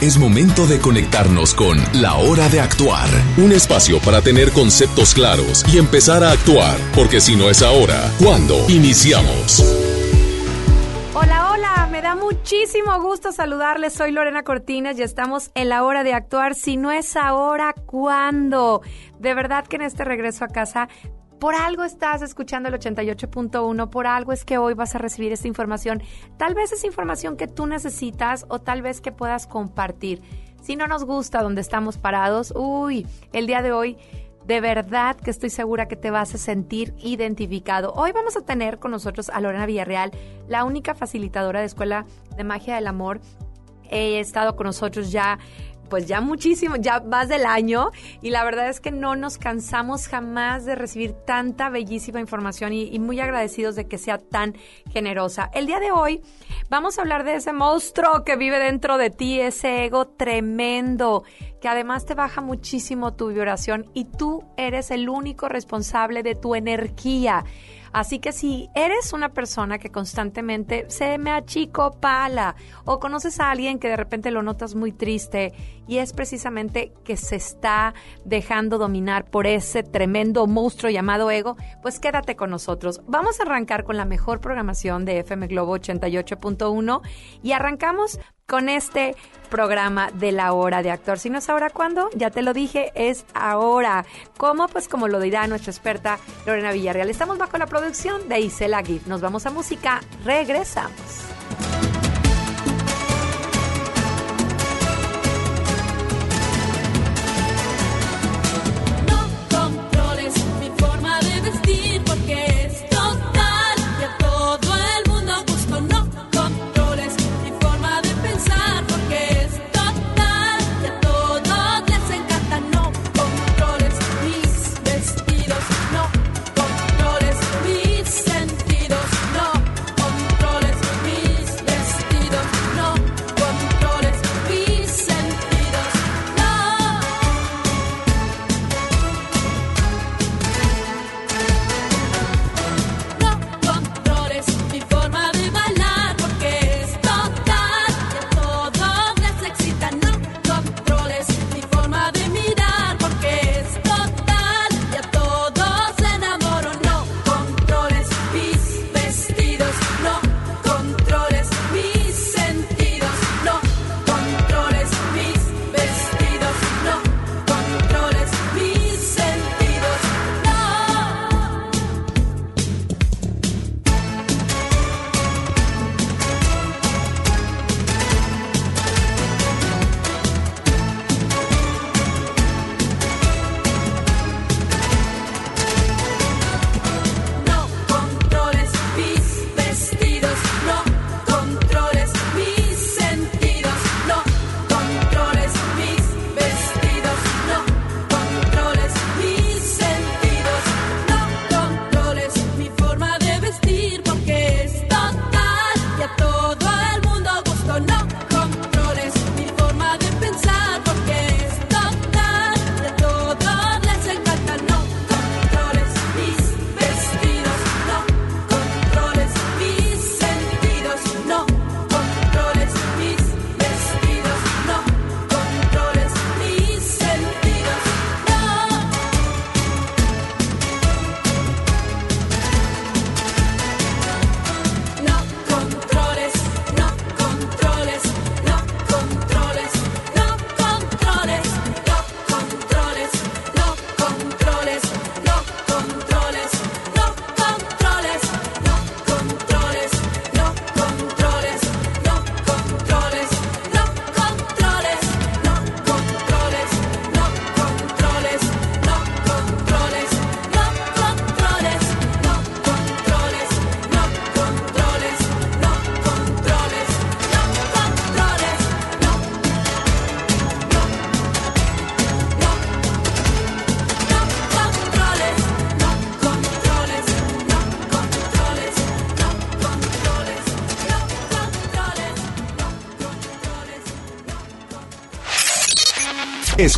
Es momento de conectarnos con La Hora de Actuar, un espacio para tener conceptos claros y empezar a actuar, porque si no es ahora, ¿cuándo? Iniciamos. Hola, hola, me da muchísimo gusto saludarles. Soy Lorena Cortines y estamos en la hora de actuar. Si no es ahora, ¿cuándo? De verdad que en este regreso a casa por algo estás escuchando el 88.1, por algo es que hoy vas a recibir esta información. Tal vez es información que tú necesitas o tal vez que puedas compartir. Si no nos gusta donde estamos parados, uy, el día de hoy de verdad que estoy segura que te vas a sentir identificado. Hoy vamos a tener con nosotros a Lorena Villarreal, la única facilitadora de Escuela de Magia del Amor. He estado con nosotros ya pues ya muchísimo, ya más del año y la verdad es que no nos cansamos jamás de recibir tanta bellísima información y, muy agradecidos de que sea tan generosa. El día de hoy vamos a hablar de ese monstruo que vive dentro de ti, ese ego tremendo que además te baja muchísimo tu vibración y tú eres el único responsable de tu energía. Así que si eres una persona que constantemente se me achico pala o conoces a alguien que de repente lo notas muy triste y es precisamente que se está dejando dominar por ese tremendo monstruo llamado ego, pues quédate con nosotros. Vamos a arrancar con la mejor programación de FM Globo 88.1 y arrancamos con este programa de la hora de actor. Si no es ahora, ¿cuándo? Ya te lo dije, es ahora. ¿Cómo? Pues como lo dirá nuestra experta Lorena Villarreal. Estamos bajo la producción de Isela Gift. Nos vamos a música, regresamos.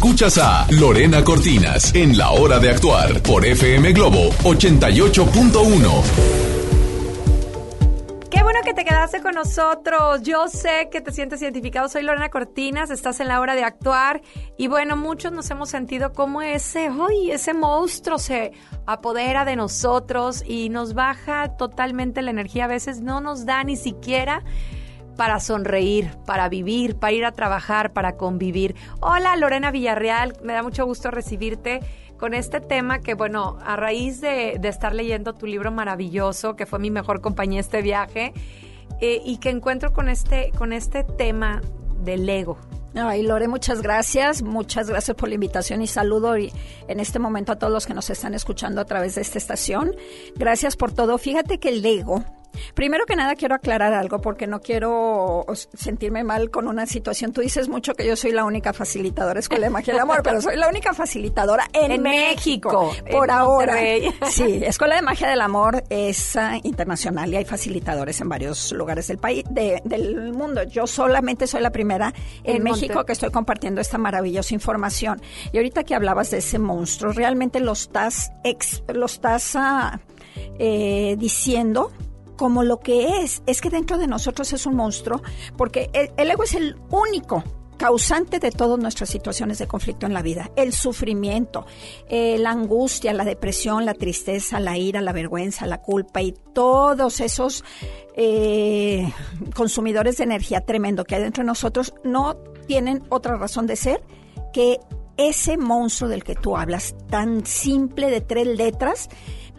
Escuchas a Lorena Cortinas en La Hora de Actuar por FM Globo 88.1 que te quedaste con nosotros. Yo sé que te sientes identificado. Soy Lorena Cortinas, estás en la hora de actuar. Y bueno, muchos nos hemos sentido como ese, uy, ese monstruo se apodera de nosotros y nos baja totalmente la energía. A veces no nos da ni siquiera para sonreír, para vivir, para ir a trabajar, para convivir. Hola Lorena Villarreal, me da mucho gusto recibirte con este tema que, bueno, a raíz de, estar leyendo tu libro maravilloso, que fue mi mejor compañía este viaje, eh, y que encuentro con este, con este tema del ego. Ay, Lore, muchas gracias. Muchas gracias por la invitación y saludo en este momento a todos los que nos están escuchando a través de esta estación. Gracias por todo. Fíjate que el ego Primero que nada quiero aclarar algo porque no quiero sentirme mal con una situación. Tú dices mucho que yo soy la única facilitadora de Escuela de Magia del Amor, pero soy la única facilitadora en, México, por ahora. Sí, Escuela de Magia del Amor es ah, internacional y hay facilitadores en varios lugares del país, del mundo. Yo solamente soy la primera en, México que estoy compartiendo esta maravillosa información. Y ahorita que hablabas de ese monstruo, realmente lo estás, lo estás ah, eh, diciendo como lo que es. Es que dentro de nosotros es un monstruo, porque el, ego es el único causante de todas nuestras situaciones de conflicto en la vida. El sufrimiento, eh, la angustia, la depresión, la tristeza, la ira, la vergüenza, la culpa y todos esos eh, consumidores de energía tremendo que hay dentro de nosotros no tienen otra razón de ser que ese monstruo del que tú hablas, tan simple de tres letras,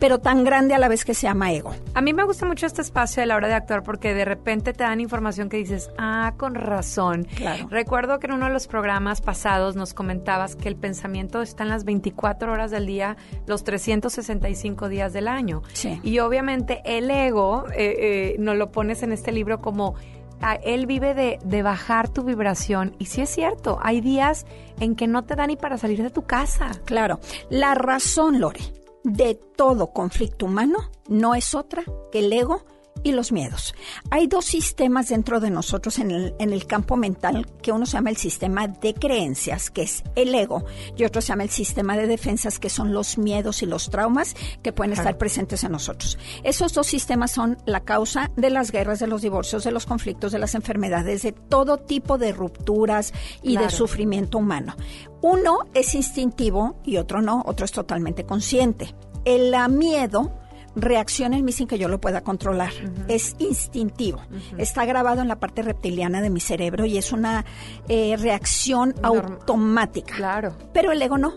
pero tan grande a la vez que se llama ego. A mí me gusta mucho este espacio de la hora de actuar porque de repente te dan información que dices, ah, con razón. Claro. Recuerdo que en uno de los programas pasados nos comentabas que el pensamiento está en las 24 horas del día, los 365 días del año. Sí. Y obviamente el ego, eh, eh, nos lo pones en este libro como ah, él vive de, de, bajar tu vibración. Y sí es cierto, hay días en que no te da ni para salir de tu casa. Claro. La razón, Lore, de todo conflicto humano no es otra que el ego y los miedos. Hay dos sistemas dentro de nosotros en el, en el, campo mental que uno se llama el sistema de creencias, que es el ego, y otro se llama el sistema de defensas, que son los miedos y los traumas que pueden estar presentes en nosotros. Esos dos sistemas son la causa de las guerras, de los divorcios, de los conflictos, de las enfermedades, de todo tipo de rupturas y de sufrimiento humano. Uno es instintivo y otro no, otro es totalmente consciente. El miedo reacciona en mí sin que yo lo pueda controlar. Es instintivo. Está grabado en la parte reptiliana de mi cerebro y es una eh, reacción automática. Claro. Pero el ego no.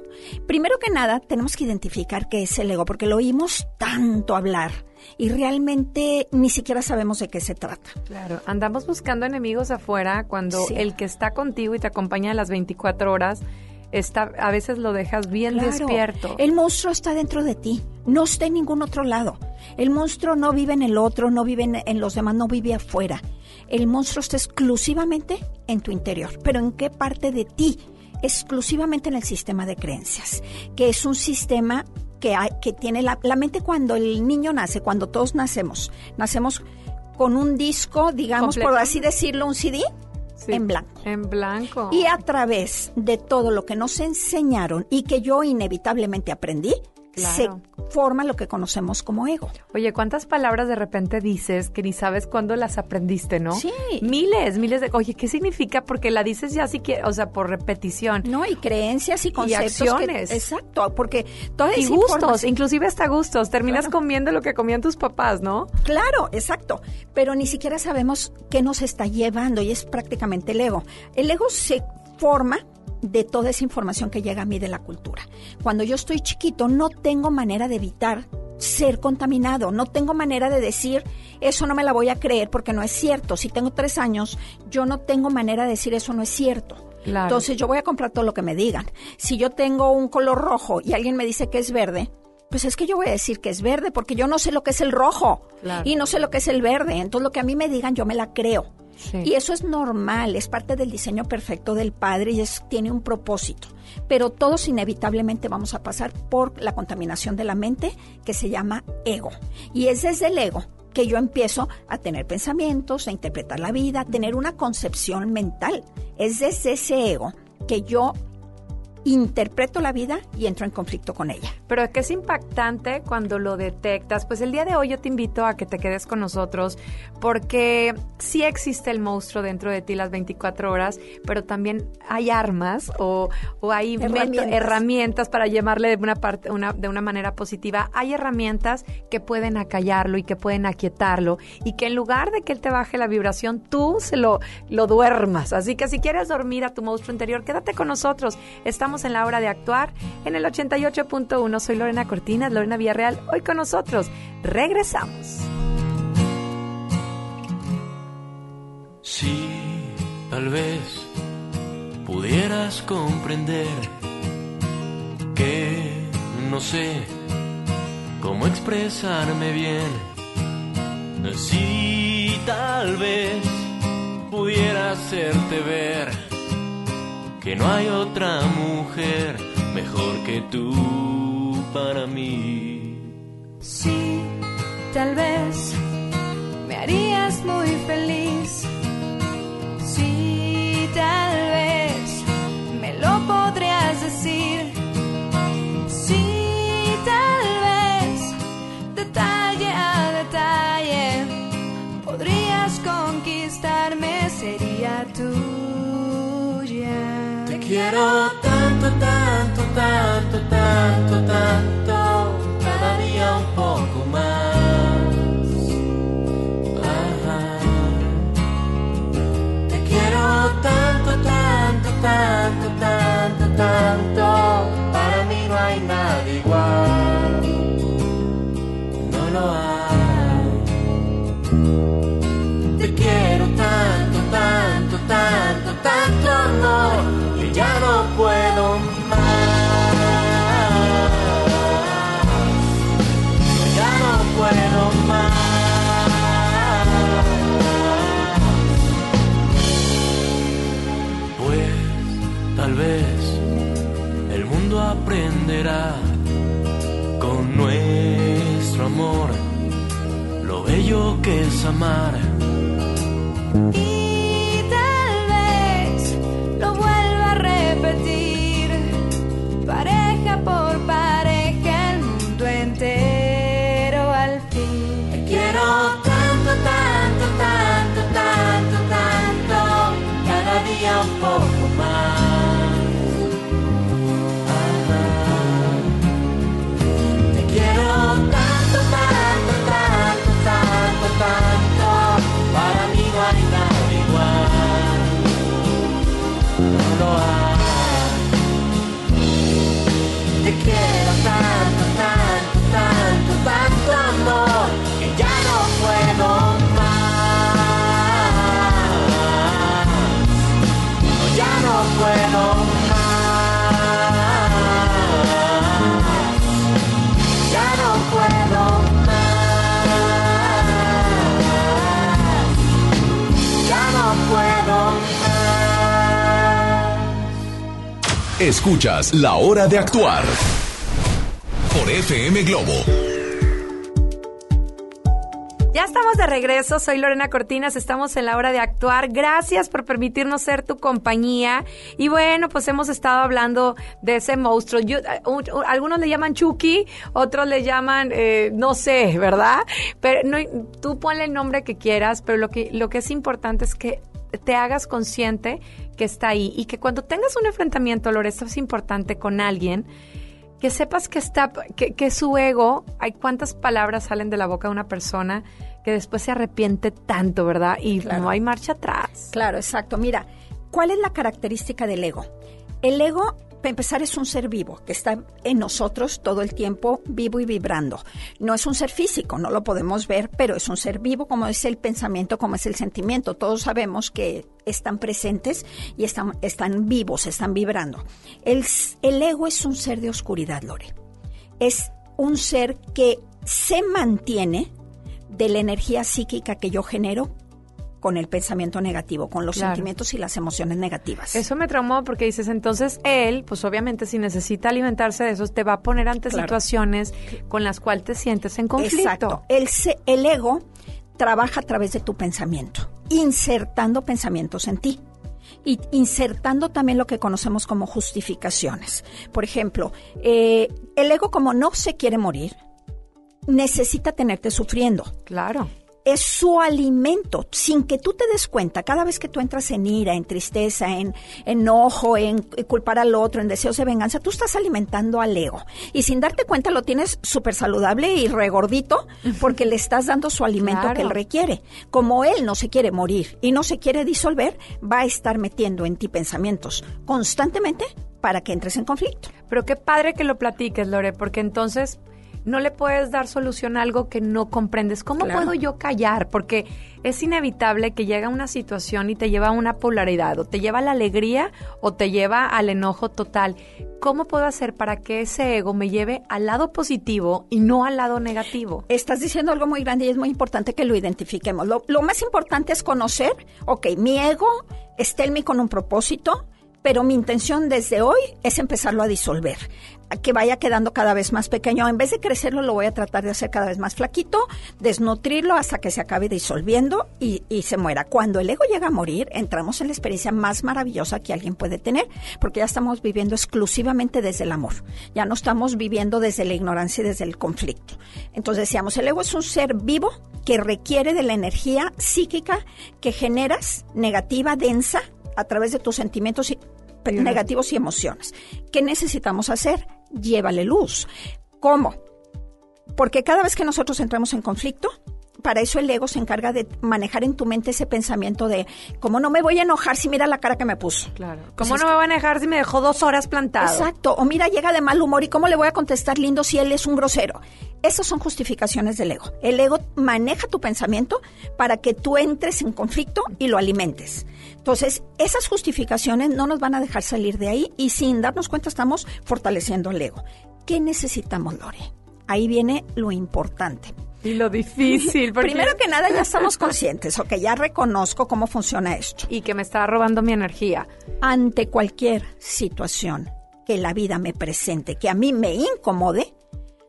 Primero que nada, tenemos que identificar qué es el ego, porque lo oímos tanto hablar y realmente ni siquiera sabemos de qué se trata. Claro, andamos buscando enemigos afuera cuando el que está contigo y te acompaña a las 24 horas está, a veces lo dejas bien despierto. El monstruo está dentro de ti, no está en ningún otro lado. El monstruo no vive en el otro, no vive en, los demás, no vive afuera. El monstruo está exclusivamente en tu interior. ¿Pero en qué parte de ti? Exclusivamente en el sistema de creencias, que es un sistema que, hay, que tiene la, la mente cuando el niño nace, cuando todos nacemos. Nacemos con un disco, digamos, por así decirlo, un CD en blanco. En blanco. Y a través de todo lo que nos enseñaron y que yo inevitablemente aprendí, se forma lo que conocemos como ego. Oye, ¿cuántas palabras de repente dices que ni sabes cuándo las aprendiste, no? Sí. Miles, miles de... Oye, ¿qué significa? Porque la dices ya así que, o sea, por repetición. No, y creencias y conceptos. Y acciones. exacto, porque toda Y gustos, inclusive hasta gustos. Terminas comiendo lo que comían tus papás, ¿no? Claro, exacto. Pero ni siquiera sabemos qué nos está llevando y es prácticamente el ego. El ego se forma de toda esa información que llega a mí de la cultura. Cuando yo estoy chiquito no tengo manera de evitar ser contaminado, no tengo manera de decir eso no me la voy a creer porque no es cierto. Si tengo tres años, yo no tengo manera de decir eso no es cierto. Entonces yo voy a comprar todo lo que me digan. Si yo tengo un color rojo y alguien me dice que es verde, pues es que yo voy a decir que es verde porque yo no sé lo que es el rojo y no sé lo que es el verde. Entonces lo que a mí me digan yo me la creo. Y eso es normal, es parte del diseño perfecto del padre y es, tiene un propósito. Pero todos inevitablemente vamos a pasar por la contaminación de la mente que se llama ego. Y es desde el ego que yo empiezo a tener pensamientos, a interpretar la vida, a tener una concepción mental. Es desde ese ego que yo interpreto la vida y entro en conflicto con ella. Pero que es impactante cuando lo detectas. Pues el día de hoy yo te invito a que te quedes con nosotros porque sí existe el monstruo dentro de ti las 24 horas, pero también hay armas o, o hay herramientas. herramientas. para llamarle de una, parte, una, de una manera positiva. Hay herramientas que pueden acallarlo y que pueden aquietarlo y que en lugar de que él te baje la vibración, tú se lo, lo duermas. Así que si quieres dormir a tu monstruo interior, quédate con nosotros. Estamos en la hora de actuar en el 88.1. Soy Lorena Cortinas, Lorena Villarreal, hoy con nosotros. Regresamos. Sí, tal vez pudieras comprender que no sé cómo expresarme bien. Sí, tal vez pudiera hacerte ver que no hay otra mujer mejor que tú para mí. Sí, tal vez me harías muy feliz. Quiero tanto, tanto, tanto, tanto, tanto, amare. Escuchas La Hora de Actuar por FM Globo. Ya estamos de regreso, soy Lorena Cortinas, estamos en la hora de actuar. Gracias por permitirnos ser tu compañía. Y bueno, pues hemos estado hablando de ese monstruo. Eh, algunos le llaman Chucky, otros le llaman, eh, no sé, ¿verdad? Pero tú ponle el nombre que quieras, pero lo que, lo que es importante es que te hagas consciente que está ahí y que cuando tengas un enfrentamiento, Lore, esto es importante con alguien, que sepas que está, que, su ego, hay cuántas palabras salen de la boca de una persona que después se arrepiente tanto, ¿verdad? Y no hay marcha atrás. Claro, exacto. Mira, ¿cuál es la característica del ego? El ego para empezar, es un ser vivo que está en nosotros todo el tiempo vivo y vibrando. No es un ser físico, no lo podemos ver, pero es un ser vivo como es el pensamiento, como es el sentimiento. Todos sabemos que están presentes y están, están vivos, están vibrando. El, el ego es un ser de oscuridad, Lore. Es un ser que se mantiene de la energía psíquica que yo genero con el pensamiento negativo, con los sentimientos y las emociones negativas. Eso me traumó porque dices, entonces él, pues obviamente si necesita alimentarse de eso, te va a poner ante situaciones con las cuales te sientes en conflicto. Exacto. El, el ego trabaja a través de tu pensamiento, insertando pensamientos en ti. y insertando también lo que conocemos como justificaciones. Por ejemplo, eh, el ego como no se quiere morir, necesita tenerte sufriendo. Claro. Es su alimento, sin que tú te des cuenta. Cada vez que tú entras en ira, en tristeza, en enojo, en culpar al otro, en deseos de venganza, tú estás alimentando al ego. Y sin darte cuenta lo tienes súper saludable y regordito porque le estás dando su alimento Claro. que él requiere. Como él no se quiere morir y no se quiere disolver, va a estar metiendo en ti pensamientos constantemente para que entres en conflicto. Pero qué padre que lo platiques, Lore, porque entonces no le puedes dar solución a algo que no comprendes. ¿Cómo Claro. puedo yo callar? Porque es inevitable que llega una situación y te lleva a una polaridad, o te lleva a la alegría o te lleva al enojo total. ¿Cómo puedo hacer para que ese ego me lleve al lado positivo y no al lado negativo? Estás diciendo algo muy grande y es muy importante que lo identifiquemos. Lo, lo más importante es conocer, ok, mi ego está en mí con un propósito, pero mi intención desde hoy es empezarlo a disolver, que vaya quedando cada vez más pequeño. En vez de crecerlo, lo voy a tratar de hacer cada vez más flaquito, desnutrirlo hasta que se acabe disolviendo y, se muera. Cuando el ego llega a morir, entramos en la experiencia más maravillosa que alguien puede tener, porque ya estamos viviendo exclusivamente desde el amor. Ya no estamos viviendo desde la ignorancia y desde el conflicto. Entonces decíamos, el ego es un ser vivo que requiere de la energía psíquica que generas, negativa, densa, a través de tus sentimientos negativos y emociones. ¿Qué necesitamos hacer? Llévale luz. ¿Cómo? Porque cada vez que nosotros entramos en conflicto, para eso el ego se encarga de manejar en tu mente ese pensamiento de, ¿cómo no me voy a enojar si mira la cara que me puso? Claro. ¿Cómo no me van a dejar si me dejó dos horas plantado? Exacto. O mira, llega de mal humor y cómo le voy a contestar lindo si él es un grosero. Esas son justificaciones del ego. El ego maneja tu pensamiento para que tú entres en conflicto y lo alimentes. Entonces, esas justificaciones no nos van a dejar salir de ahí y sin darnos cuenta estamos fortaleciendo el ego. ¿Qué necesitamos, Lore? Ahí viene lo importante. Y lo difícil. porque- Primero que nada, ya estamos conscientes, o que ya reconozco cómo funciona esto. Y que me está robando mi energía. ante cualquier situación que la vida me presente, que a mí me incomode,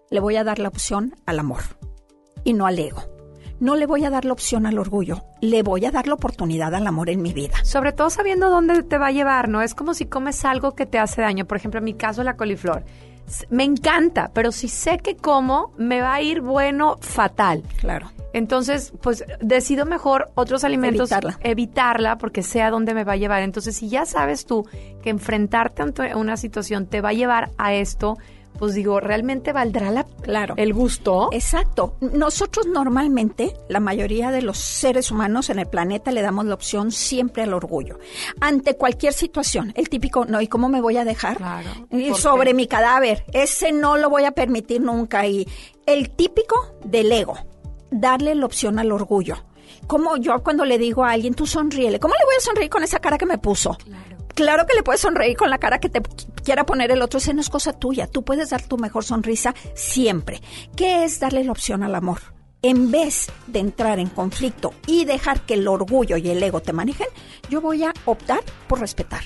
le voy a dar la opción al amor y no al ego. No le voy a dar la opción al orgullo, le voy a dar la oportunidad al amor en mi vida. Sobre todo sabiendo dónde te va a llevar, ¿no? Es como si comes algo que te hace daño. Por ejemplo, en mi caso, la coliflor. Me encanta, pero si sé que como, me va a ir bueno, fatal. Claro. Entonces, pues decido mejor otros alimentos Evitarla. evitarla porque sé a dónde me va a llevar. Entonces, si ya sabes tú que enfrentarte ante una situación te va a llevar a esto, pues digo, ¿realmente valdrá la, Claro. el gusto? Exacto. Nosotros normalmente, la mayoría de los seres humanos en el planeta le damos la opción siempre al orgullo. Ante cualquier situación, el típico, no, ¿y cómo me voy a dejar? Claro. Y ¿Por sobre mi cadáver, ese no lo voy a permitir nunca. Y el típico del ego, darle la opción al orgullo. Como yo cuando le digo a alguien, tú sonríele, ¿cómo le voy a sonreír con esa cara que me puso? Claro. Claro que le puedes sonreír con la cara que te quiera poner el otro. Esa no es cosa tuya. Tú puedes dar tu mejor sonrisa siempre. ¿Qué es darle la opción al amor? En vez de entrar en conflicto y dejar que el orgullo y el ego te manejen, yo voy a optar por respetar.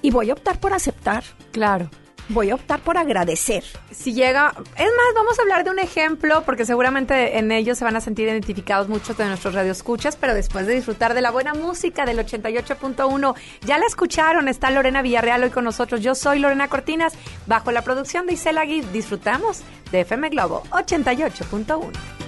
Y voy a optar por aceptar. Claro. Voy a optar por agradecer. si llega, es más, vamos a hablar de un ejemplo porque seguramente en ellos se van a sentir identificados muchos de nuestros radioescuchas, pero después de disfrutar de la buena música del 88.1, ya la escucharon, está Lorena Villarreal hoy con nosotros. Yo soy Lorena Cortinas, bajo la producción de Isela Gui, disfrutamos de FM Globo 88.1.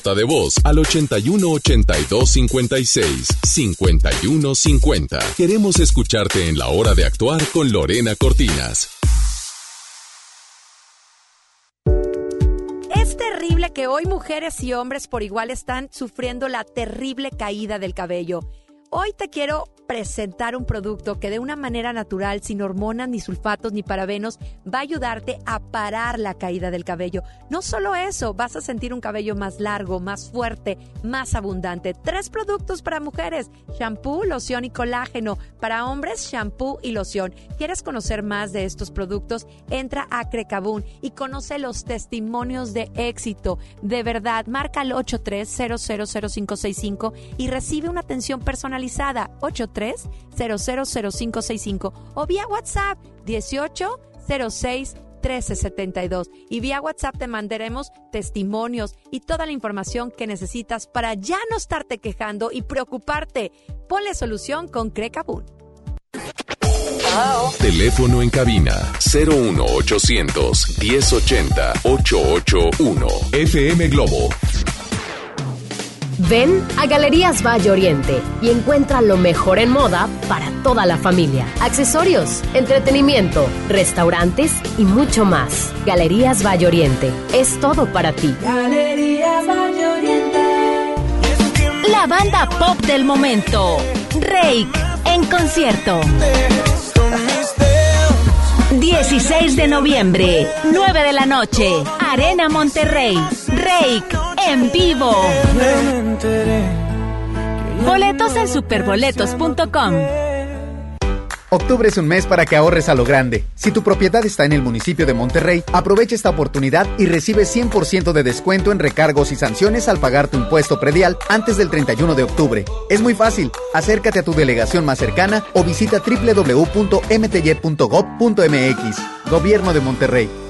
nota de voz al 81 82 56 51 50. Queremos escucharte en la hora de actuar con Lorena Cortinas. Es terrible que hoy mujeres y hombres por igual están sufriendo la terrible caída del cabello. Hoy te quiero presentar un producto que de una manera natural, sin hormonas, ni sulfatos, ni parabenos, va a ayudarte a parar la caída del cabello. No solo eso, vas a sentir un cabello más largo, más fuerte, más abundante. Tres productos para mujeres, shampoo, loción y colágeno. Para hombres, shampoo y loción. ¿Quieres conocer más de estos productos? Entra a Crecabún y conoce los testimonios de éxito. De verdad, marca al 83000565 y recibe una atención personalizada. 83 000565 o vía WhatsApp 1806 1372 y vía WhatsApp te mandaremos testimonios y toda la información que necesitas para ya no estarte quejando y preocuparte. Ponle solución con Crecabún. Teléfono en cabina 01800 1080 881 FM Globo. Ven a Galerías Valle Oriente y encuentra lo mejor en moda para toda la familia. Accesorios, entretenimiento, restaurantes y mucho más. Galerías Valle Oriente es todo para ti. La banda pop del momento. Rake en concierto. 16 de noviembre, 9 de la noche, Arena Monterrey. Rake en vivo. Boletos en superboletos.com. Octubre es un mes para que ahorres a lo grande. Si tu propiedad está en el municipio de Monterrey, aprovecha esta oportunidad y recibe 100% de descuento en recargos y sanciones al pagar tu impuesto predial antes del 31 de octubre. Es muy fácil. Acércate a tu delegación más cercana o visita www.mty.gov.mx. Gobierno de Monterrey.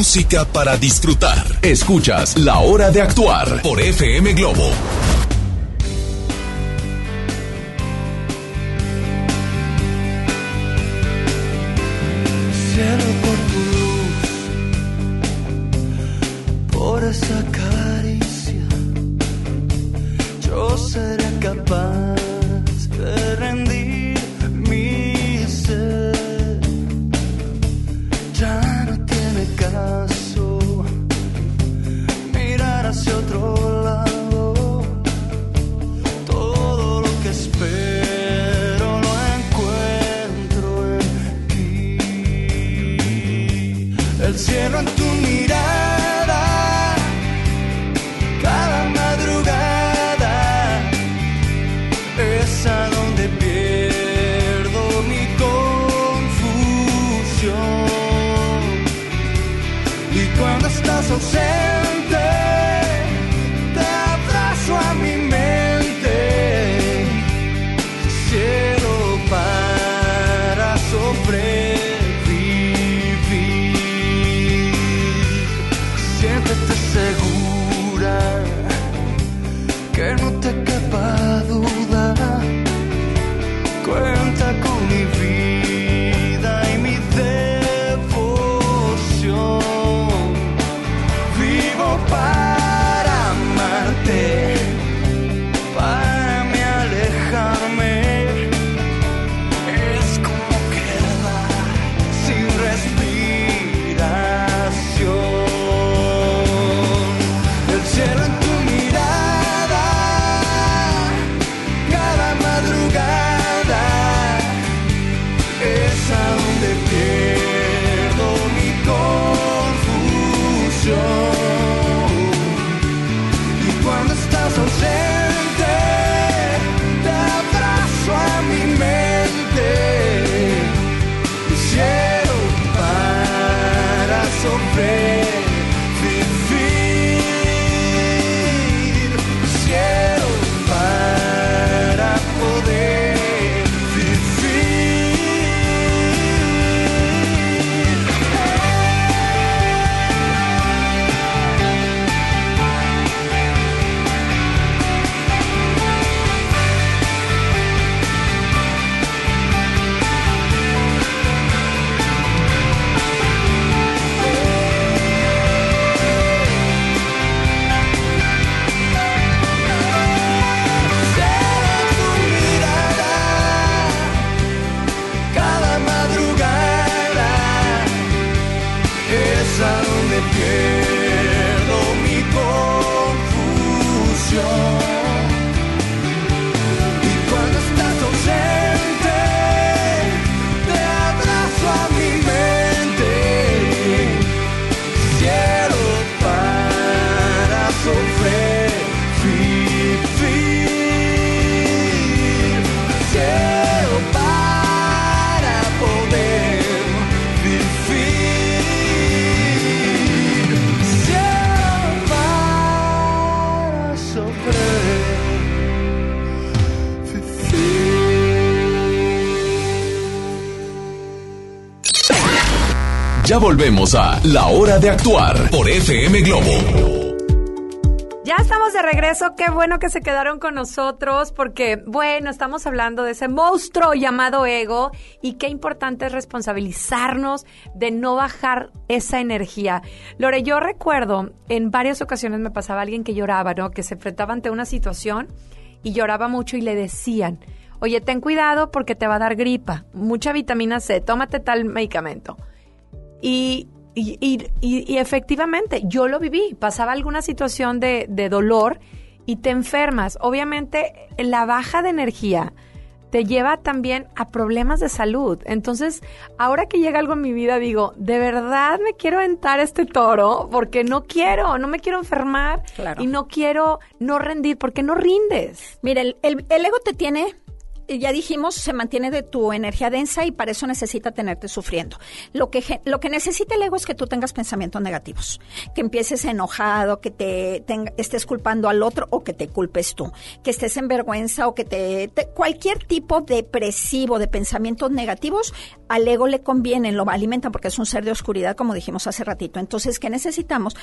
música para disfrutar. Escuchas La Hora de Actuar por FM Globo. Ya volvemos a La Hora de Actuar por FM Globo. Ya estamos de regreso, qué bueno que se quedaron con nosotros porque, bueno, estamos hablando de ese monstruo llamado ego y qué importante es responsabilizarnos de no bajar esa energía. Lore, yo recuerdo, en varias ocasiones me pasaba alguien que lloraba, ¿no? Que se enfrentaba ante una situación y lloraba mucho y le decían, oye, ten cuidado porque te va a dar gripa, mucha vitamina C, tómate tal medicamento. Y, y, y- y- y efectivamente, yo lo viví. Pasaba alguna situación de, de dolor y te enfermas. Obviamente, la baja de energía te lleva también a problemas de salud. Entonces, ahora que llega algo en mi vida, digo, de verdad me quiero aventar este toro porque no quiero, no me quiero enfermar Claro. y no quiero no rendir porque no rindes. Mira, el, el- el ego te tiene, ya dijimos, se mantiene de tu energía densa y para eso necesita tenerte sufriendo. Lo que, lo que necesita el ego es que tú tengas pensamientos negativos, que empieces enojado, que te, tenga- estés culpando al otro o que te culpes tú, que estés en vergüenza o que te, te- cualquier tipo depresivo de pensamientos negativos al ego le conviene, lo alimenta porque es un ser de oscuridad, como dijimos hace ratito. Entonces, ¿qué necesitamos?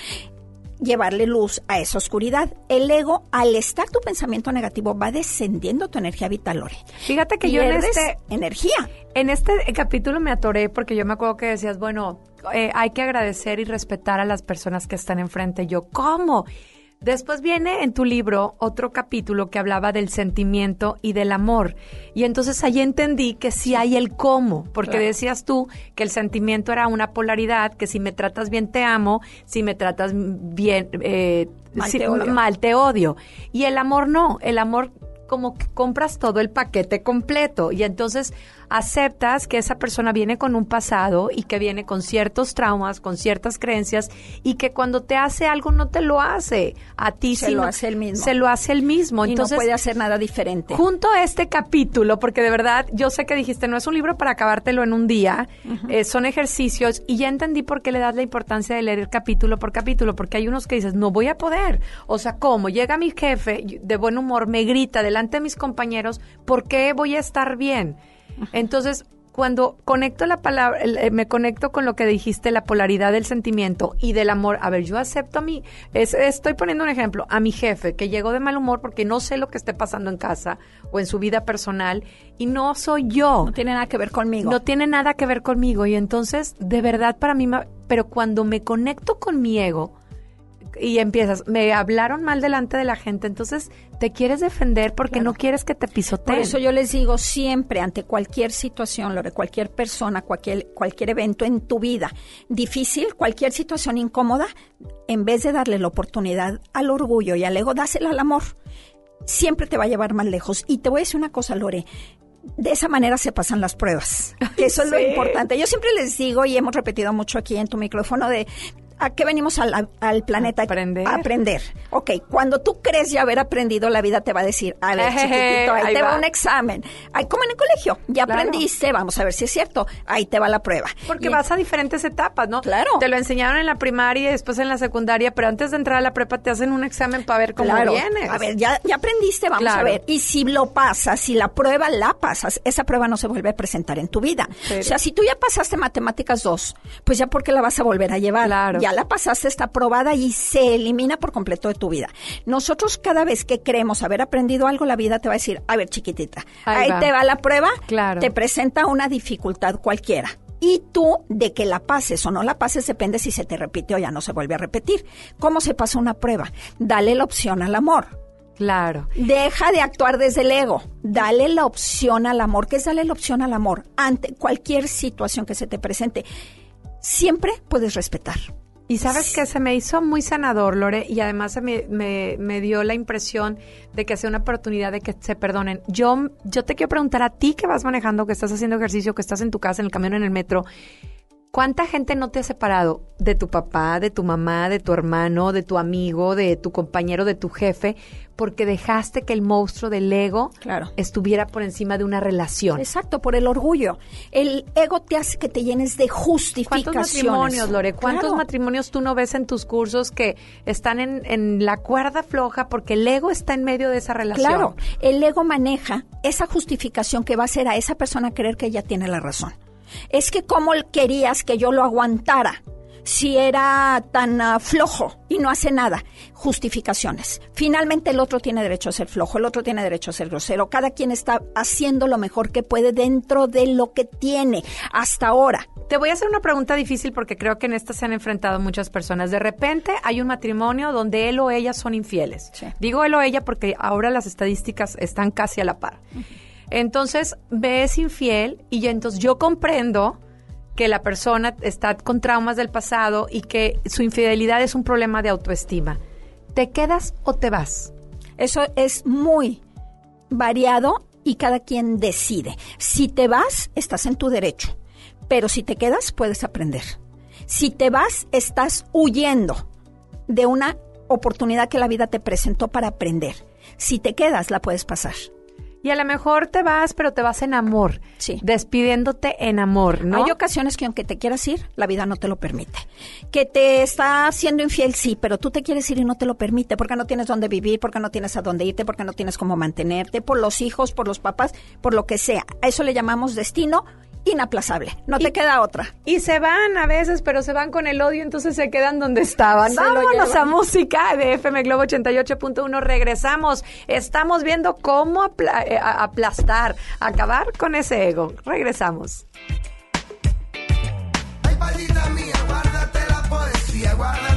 Llevarle luz a esa oscuridad. El ego, al estar tu pensamiento negativo, va descendiendo tu energía vital, Lore. Fíjate que yo en este energía. En este capítulo me atoré porque yo me acuerdo que decías, bueno, eh, hay que agradecer y respetar a las personas que están enfrente. Yo, ¿cómo? Después viene en tu libro otro capítulo que hablaba del sentimiento y del amor. Y entonces ahí entendí que sí hay el cómo, porque Claro. decías tú que el sentimiento era una polaridad, que si me tratas bien te amo, si me tratas bien eh, Mal si- te odio. mal te odio. Y el amor no, el amor como que compras todo el paquete completo y entonces aceptas que esa persona viene con un pasado y que viene con ciertos traumas, con ciertas creencias y que cuando te hace algo no te lo hace a ti Se sino- lo hace él mismo. se lo hace él mismo y entonces no puede hacer nada diferente. Junto a este capítulo, porque de verdad yo sé que dijiste, no es un libro para acabártelo en un día, eh, son ejercicios y ya entendí por qué le das la importancia de leer capítulo por capítulo, porque hay unos que dices, no voy a poder. O sea, ¿cómo? Llega mi jefe de buen humor, me grita delante de mis compañeros, ¿por qué voy a estar bien? Entonces, cuando conecto la palabra, eh, me conecto con lo que dijiste, la polaridad del sentimiento y del amor. A ver, yo acepto a mi, es- estoy poniendo un ejemplo, a mi jefe que llegó de mal humor porque no sé lo que esté pasando en casa o en su vida personal y no soy yo. No tiene nada que ver conmigo. No tiene nada que ver conmigo y entonces, de verdad para mí, pero cuando me conecto con mi ego y empiezas, me hablaron mal delante de la gente, entonces te quieres defender porque no quieres que te pisoteen. Por eso yo les digo siempre, ante cualquier situación, Lore, cualquier persona, cualquier, cualquier evento en tu vida difícil, cualquier situación incómoda, en vez de darle la oportunidad al orgullo y al ego, dásela al amor. Siempre te va a llevar más lejos. Y te voy a decir una cosa, Lore. De esa manera se pasan las pruebas. Que eso es lo importante. Yo siempre les digo, y hemos repetido mucho aquí en tu micrófono, de ¿a qué venimos al, al planeta? Aprender. A aprender. Ok, cuando tú crees ya haber aprendido, la vida te va a decir, a ver, chiquitito, ahí, ahí te va. va. un examen. Ahí, como en el colegio, ya Claro. aprendiste, vamos a ver si es cierto. Ahí te va la prueba. Porque Y- vas a diferentes etapas, ¿no? Claro. Te lo enseñaron en la primaria y después en la secundaria, pero antes de entrar a la prepa te hacen un examen para ver cómo Claro. vienes. A ver, ya, ya aprendiste, vamos Claro. a ver. Y si lo pasas, si la prueba la pasas, esa prueba no se vuelve a presentar en tu vida. Pero- O sea, si tú ya pasaste matemáticas 2, pues ya porque la vas a volver a llevar. Claro. Ya la pasaste, está aprobada y se elimina por completo de tu vida. Nosotros cada vez que creemos haber aprendido algo, la vida te va a decir, a ver chiquitita, Ahí ahí, va. te va la prueba, Claro. te presenta una dificultad cualquiera. Y tú, de que la pases o no la pases, depende si se te repite o ya no se vuelve a repetir. ¿Cómo se pasa una prueba? Dale la opción al amor. Claro. Deja de actuar desde el ego. Dale la opción al amor. ¿Qué es darle la opción al amor? Ante cualquier situación que se te presente, siempre puedes respetar. Y sabes que se me hizo muy sanador, Lore, y además se me, me- me dio la impresión de que sea una oportunidad de que se perdonen. Yo, yo te quiero preguntar a ti que vas manejando, que estás haciendo ejercicio, que estás en tu casa, en el camión, en el metro, ¿cuánta gente no te ha separado de tu papá, de tu mamá, de tu hermano, de tu amigo, de tu compañero, de tu jefe, porque dejaste que el monstruo del ego estuviera por encima de una relación? Exacto, por el orgullo. El ego te hace que te llenes de justificaciones. ¿Cuántos matrimonios, Lore? ¿Cuántos Claro. matrimonios tú no ves en tus cursos que están en, en la cuerda floja porque el ego está en medio de esa relación? Claro, el ego maneja esa justificación que va a hacer a esa persona creer que ella tiene la razón. Es que cómo querías que yo lo aguantara si era tan ah, flojo y no hace nada. Justificaciones. Finalmente el otro tiene derecho a ser flojo, el otro tiene derecho a ser grosero. Cada quien está haciendo lo mejor que puede dentro de lo que tiene hasta ahora. Te voy a hacer una pregunta difícil porque creo que en esta se han enfrentado muchas personas. De repente hay un matrimonio donde él o ella son infieles. Digo él o ella porque ahora las estadísticas están casi a la par. Entonces, ves infiel y entonces yo comprendo que la persona está con traumas del pasado y que su infidelidad es un problema de autoestima. ¿Te quedas o te vas? Eso es muy variado y cada quien decide. Si te vas, estás en tu derecho, pero si te quedas, puedes aprender. Si te vas, estás huyendo de una oportunidad que la vida te presentó para aprender. Si te quedas, la puedes pasar. Y a lo mejor te vas, pero te vas en amor. Sí. Despidiéndote en amor, ¿no? Hay ocasiones que aunque te quieras ir, la vida no te lo permite. Que te está siendo infiel, sí, pero tú te quieres ir y no te lo permite porque no tienes dónde vivir, porque no tienes a dónde irte, porque no tienes cómo mantenerte, por los hijos, por los papás, por lo que sea. A eso le llamamos destino inaplazable. No te queda otra. Y se van a veces, pero se van con el odio, entonces se quedan donde estaban. Se Vámonos a música de FM Globo 88.1. Regresamos. Estamos viendo cómo eh, aplastar, acabar con ese ego. Regresamos. Palita mía, guárdate la poesía, guárdate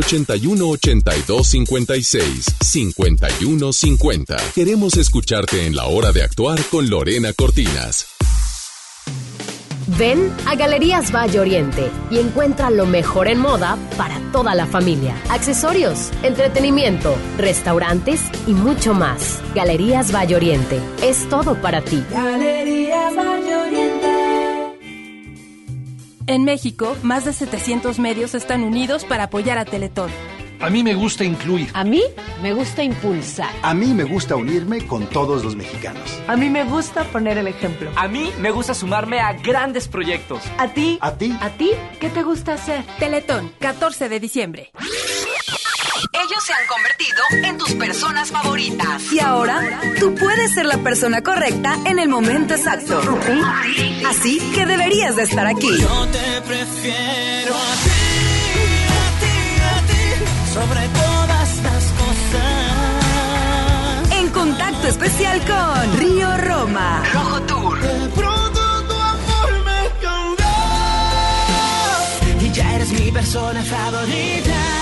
81 82 56 51 50. Queremos escucharte en la hora de actuar con Lorena Cortinas. Ven a Galerías Valle Oriente y encuentra lo mejor en moda para toda la familia. Accesorios, entretenimiento, restaurantes y mucho más. Galerías Valle Oriente es todo para ti. Galerías En México, más de 700 medios están unidos para apoyar a Teletón. A mí me gusta incluir. A mí me gusta impulsar. A mí me gusta unirme con todos los mexicanos. A mí me gusta poner el ejemplo. A mí me gusta sumarme a grandes proyectos. ¿A ti? ¿A ti? ¿A ti? ¿Qué te gusta hacer? Teletón, 14 de diciembre. Ellos se han convertido en tus personas favoritas. Y ahora, tú puedes ser la persona correcta en el momento exacto. Así que deberías de estar aquí. Yo te prefiero a ti, a ti, a ti, sobre todas las cosas. En contacto especial con Río Roma. Rojo Tour. De pronto tu amor me cambió. Y ya eres mi persona favorita.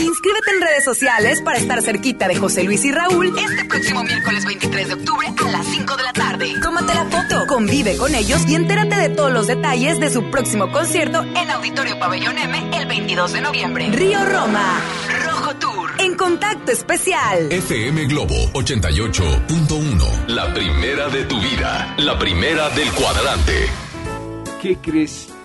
Inscríbete en redes sociales para estar cerquita de José Luis y Raúl Este próximo miércoles 23 de octubre a las 5 de la tarde. Tómate la foto, convive con ellos y entérate de todos los detalles de su próximo concierto En Auditorio Pabellón M el 22 de noviembre. Río Roma. Rojo Tour. En contacto especial. FM Globo 88.1. La primera de tu vida. La primera del cuadrante. ¿Qué crees?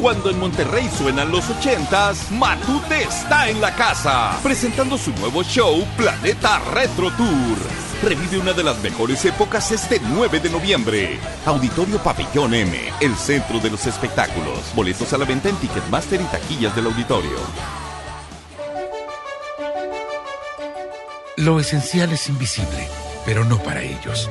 Cuando en Monterrey suenan los ochentas, Matute está en la casa, presentando su nuevo show Planeta Retro Tour. Revive una de las mejores épocas este 9 de noviembre. Auditorio Pabellón M, el centro de los espectáculos. Boletos a la venta en Ticketmaster y taquillas del auditorio. Lo esencial es invisible, pero no para ellos.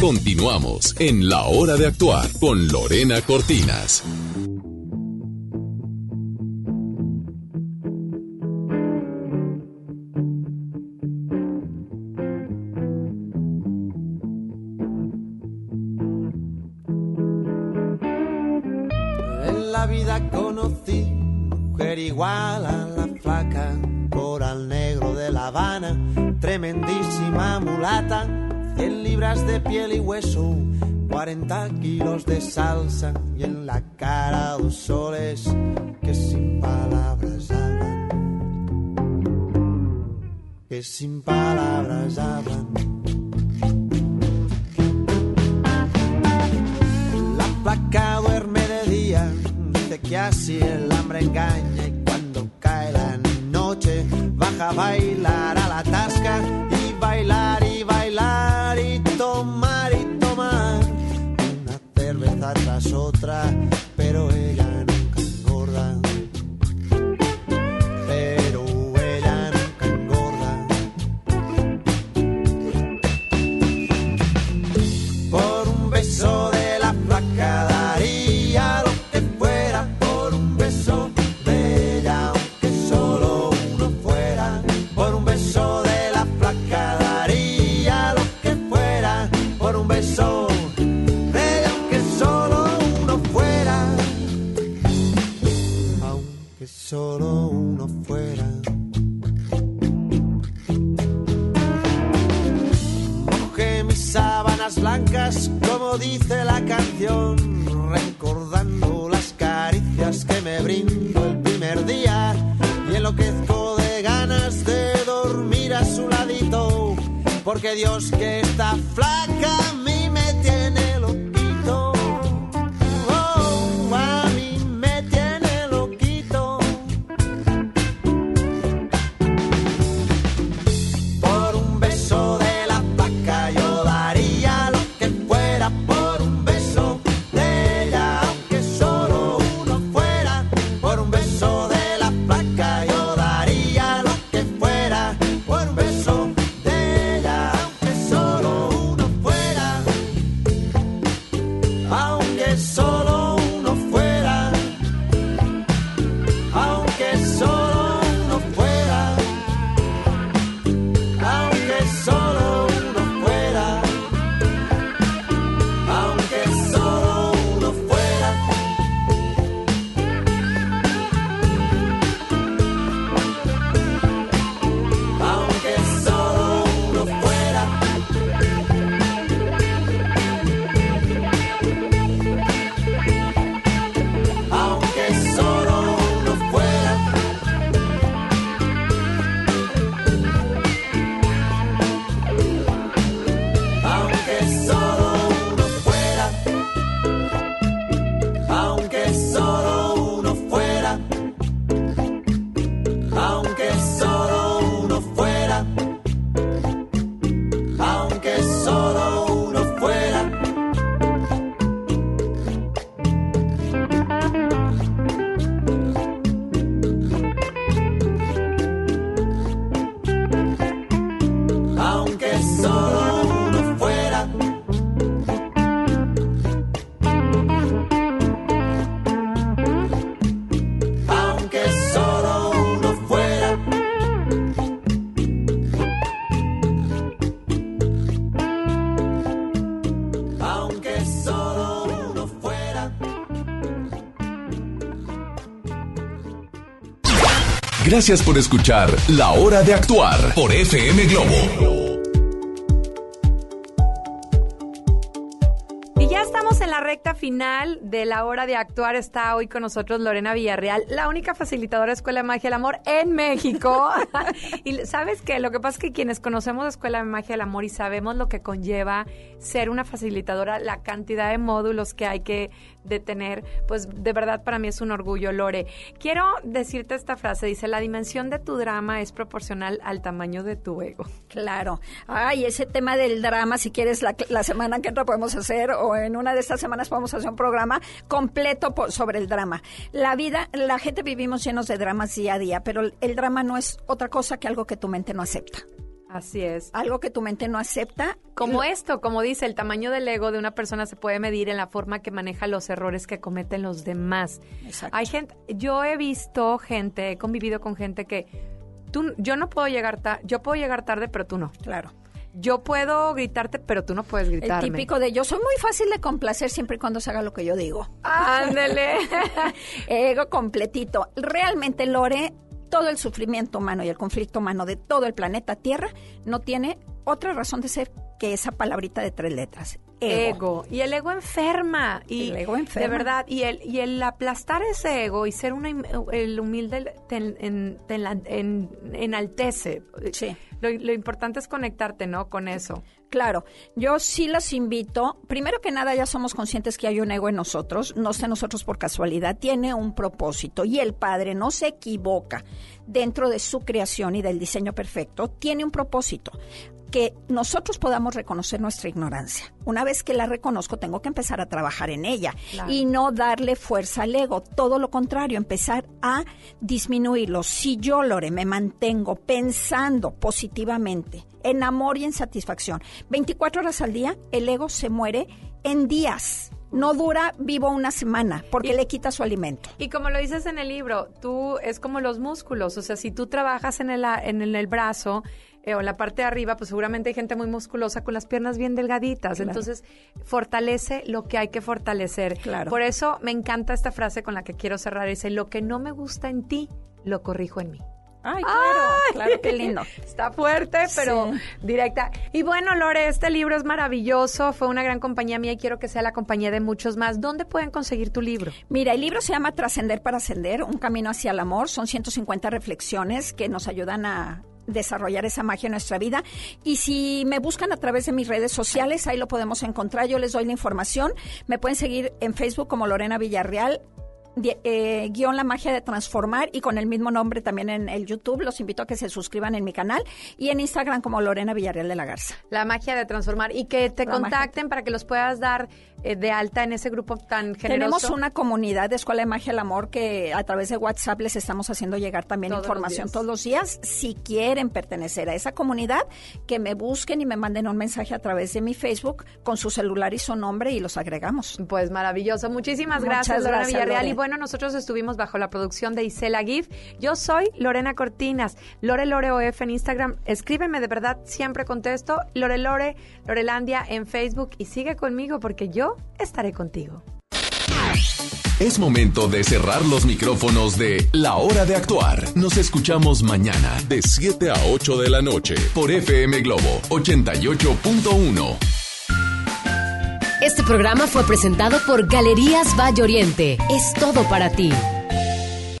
Continuamos en La Hora de Actuar con Lorena Cortinas. En la vida conocí mujer igual a la flaca, coral negro de La Habana, tremendísima mulata, 100 libras de piel y hueso, 40 kilos de salsa y en la cara dos soles que sin palabras hablan, que sin palabras hablan. La placa duerme de día, dice que así el hambre engaña y cuando cae la noche baja a bailar Gracias por escuchar La Hora de Actuar por FM Globo. Y ya estamos en la recta final de la hora de actuar. Está hoy con nosotros Lorena Villarreal, la única facilitadora de Escuela de Magia del Amor en México. y sabes que lo que pasa es que quienes conocemos Escuela de Magia del Amor y sabemos lo que conlleva ser una facilitadora, la cantidad de módulos que hay que detener, pues de verdad para mí es un orgullo, Lore. Quiero decirte esta frase, dice, la dimensión de tu drama es proporcional al tamaño de tu ego. Claro. Ay, ese tema del drama, si quieres, la, la semana que entra podemos hacer, o en una de estas semanas podemos hacer un programa completo sobre el drama. La vida, la gente vivimos llenos de dramas día a día, pero el- el drama no es otra cosa que algo que tu mente no acepta. Así es. Algo que tu mente no acepta. Como esto, como dice, el tamaño del ego de una persona se puede medir en la forma que maneja los errores que cometen los demás. Hay gente, yo he visto gente, he convivido con gente que tú, yo no puedo llegar tarde, yo puedo llegar tarde, pero tú no. Claro. Yo puedo gritarte, pero tú no puedes El gritarme. típico de yo soy muy fácil de complacer siempre y cuando se haga lo que yo digo. Ándele. Ego completito. Realmente, Lore, todo el sufrimiento humano y el conflicto humano de todo el planeta Tierra no tiene otra razón de ser que esa palabrita de tres letras. Ego. ego. Y el ego enferma. Y El ego enferma. De verdad. Y el, y el aplastar ese ego y ser una, el humilde te, en- te enla- en- enaltece. Sí. Lo, lo importante es conectarte, ¿no? Con eso. Claro, yo sí los invito. Primero que nada, ya somos conscientes que hay un ego en nosotros, no está en nosotros por casualidad, tiene un propósito y el Padre no se equivoca dentro de su creación y del diseño perfecto, tiene un propósito que nosotros podamos reconocer nuestra ignorancia. Una vez que la reconozco, tengo que empezar a trabajar en ella Claro. y no darle fuerza al ego. Todo lo contrario, empezar a disminuirlo. Si yo, Lore, me mantengo pensando positivamente en amor y en satisfacción, 24 horas al día, el ego se muere en días. No dura vivo una semana porque le quita su alimento. Y como lo dices en el libro, tú es como los músculos, o sea, si tú trabajas en el, en el, el brazo eh, o en la parte de arriba, pues seguramente hay gente muy musculosa con las piernas bien delgaditas, Claro. entonces fortalece lo que hay que fortalecer. Claro. Por eso me encanta esta frase con la que quiero cerrar, dice, lo que no me gusta en ti, lo corrijo en mí. Ay, claro, claro, qué lindo. Está fuerte, pero Sí. directa. Y bueno, Lore, este libro es maravilloso, fue una gran compañía mía y quiero que sea la compañía de muchos más. ¿Dónde pueden conseguir tu libro? Mira, el libro se llama Trascender para Ascender, un camino hacia el amor. Son 150 reflexiones que nos ayudan a desarrollar esa magia en nuestra vida. Y si me buscan a través de mis redes sociales, ahí lo podemos encontrar. Yo les doy la información. Me pueden seguir en Facebook como Lorena Villarreal. Eh, guion La Magia de Transformar y con el mismo nombre también en el YouTube. Los invito a que se suscriban en mi canal y en Instagram como Lorena Villarreal de la Garza. La magia de transformar y que te La magia. contacten para que los puedas dar eh, de alta en ese grupo tan generoso. Tenemos una comunidad de Escuela de Magia del Amor que a través de WhatsApp les estamos haciendo llegar también Todos información todos los días. Si quieren pertenecer a esa comunidad, que me busquen y me manden un mensaje a través de mi Facebook con su celular y su nombre y los agregamos. Pues maravilloso. Muchísimas Muchas gracias, Lorena gracias, Villarreal. Y bueno, nosotros estuvimos bajo la producción de Isela Giff. Yo soy Lorena Cortinas. Lore Lore OF en Instagram. Escríbeme, de verdad, siempre contesto. Lore Lore, Lorelandia en Facebook. Y sigue conmigo porque yo estaré contigo. Es momento de cerrar los micrófonos de La Hora de Actuar. Nos escuchamos mañana de 7 a 8 de la noche por FM Globo 88.1. Este programa fue presentado por Galerías Valle Oriente. Es todo para ti.